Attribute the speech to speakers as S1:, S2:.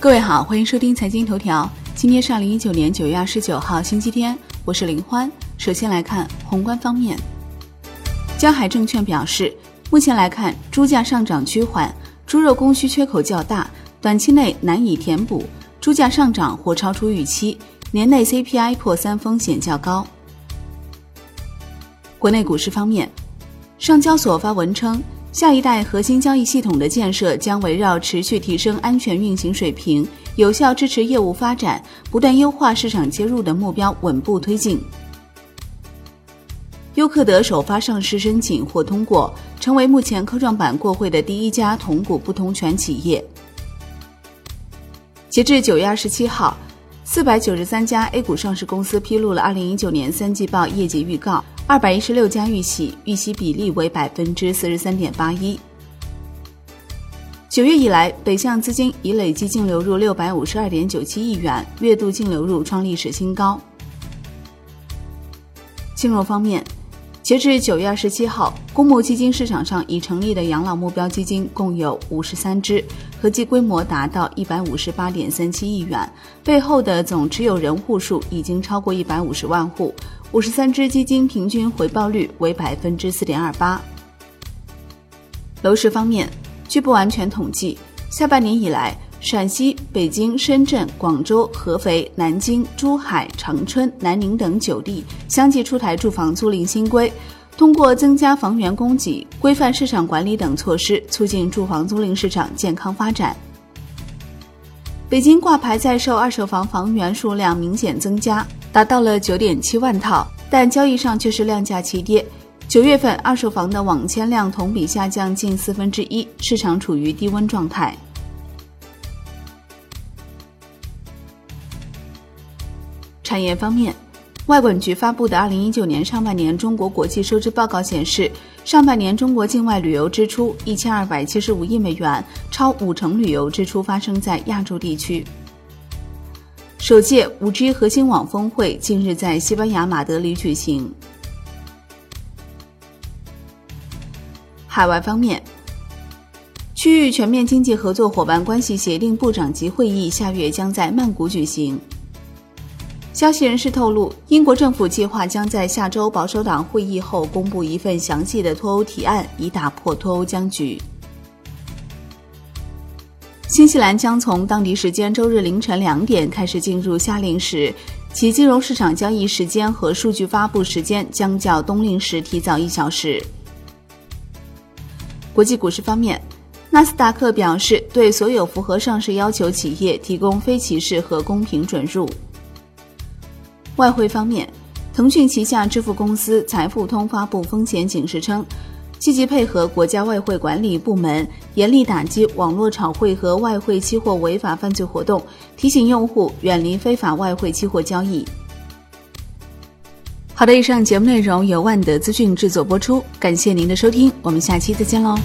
S1: 各位好，欢迎收听财经头条。今天是二零一九年九月二十九号，星期天，我是林欢。首先来看宏观方面，江海证券表示，目前来看，猪价上涨趋缓，猪肉供需缺口较大，短期内难以填补，猪价上涨或超出预期，年内 CPI 破三风险较高。国内股市方面，上交所发文称。下一代核心交易系统的建设将围绕持续提升安全运行水平、有效支持业务发展、不断优化市场接入的目标稳步推进。优客德首发上市申请获通过，成为目前科创板过会的第一家同股不同权企业。截至九月二十七号。四百九十三家 A 股上市公司披露了二零一九年三季报业绩预告，二百一十六家预喜，预喜比例为百分之四十三点八一。九月以来，北向资金已累计净流入六百五十二点九七亿元，月度净流入创历史新高。金融方面。截至九月二十七号，公募基金市场上已成立的养老目标基金共有五十三只，合计规模达到一百五十八点三七亿元，背后的总持有人户数已经超过一百五十万户。五十三只基金平均回报率为百分之四点二八。楼市方面，据不完全统计，下半年以来。陕西、北京、深圳、广州、合肥、南京、珠海、长春、南宁等九地相继出台住房租赁新规，通过增加房源供给、规范市场管理等措施，促进住房租赁市场健康发展。北京挂牌在售二手房房源数量明显增加，达到了九点七万套，但交易上却是量价齐跌。九月份二手房的网签量同比下降近四分之一，市场处于低温状态。产业方面，外管局发布的二零一九年上半年中国国际收支报告显示，上半年中国境外旅游支出一千二百七十五亿美元，超五成旅游支出发生在亚洲地区。首届五 G 核心网峰会近日在西班牙马德里举行。海外方面，区域全面经济合作伙伴关系协定部长级会议下月将在曼谷举行。消息人士透露，英国政府计划将在下周保守党会议后公布一份详细的脱欧提案，以打破脱欧僵局。新西兰将从当地时间周日凌晨两点开始进入夏令时，其金融市场交易时间和数据发布时间将较冬令时提早一小时。国际股市方面，纳斯达克表示对所有符合上市要求企业提供非歧视和公平准入。外汇方面，腾讯旗下支付公司财付通发布风险警示称，积极配合国家外汇管理部门，严厉打击网络炒汇和外汇期货违法犯罪活动，提醒用户远离非法外汇期货交易。好的，以上节目内容由万德资讯制作播出，感谢您的收听，我们下期再见喽。